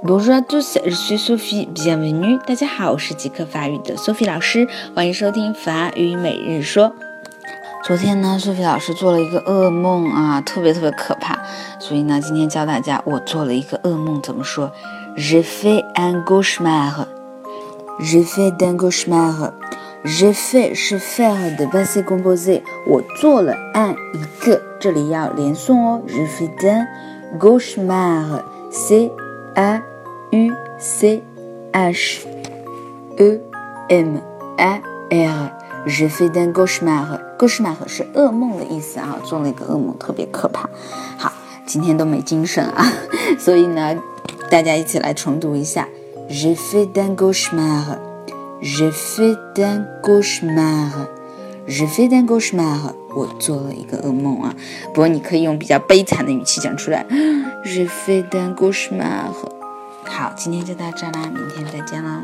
Bonjour à tous, je suis Sophie. Bienvenue. 大家好，我是极客法语的 Sophie 老师，欢迎收听法语每日说。昨天呢，Sophie 老师做了一个噩梦啊，特别特别可怕。所以呢，今天教大家我做了一个噩梦怎么说。Je fais un cauchemar. Je fais un cauchemar. Je fais 是 faire 的 passé composé。我做了 un 一个，这里要连诵哦。Je fais un cauchemar. C A U C H E M A R. Je fais un cauchemar. cauchemar 是噩梦的意思啊，做了一个噩梦，特别可怕。好，今天都没精神啊，所以呢，大家一起来重读一下。Je fais un cauchemar. Je fais un cauchemar. Je fais un cauchemar. 我做了一个噩梦啊，不过你可以用比较悲惨的语气讲出来。Je fais un cauchemar. 好，今天就到这啦，明天再见啦。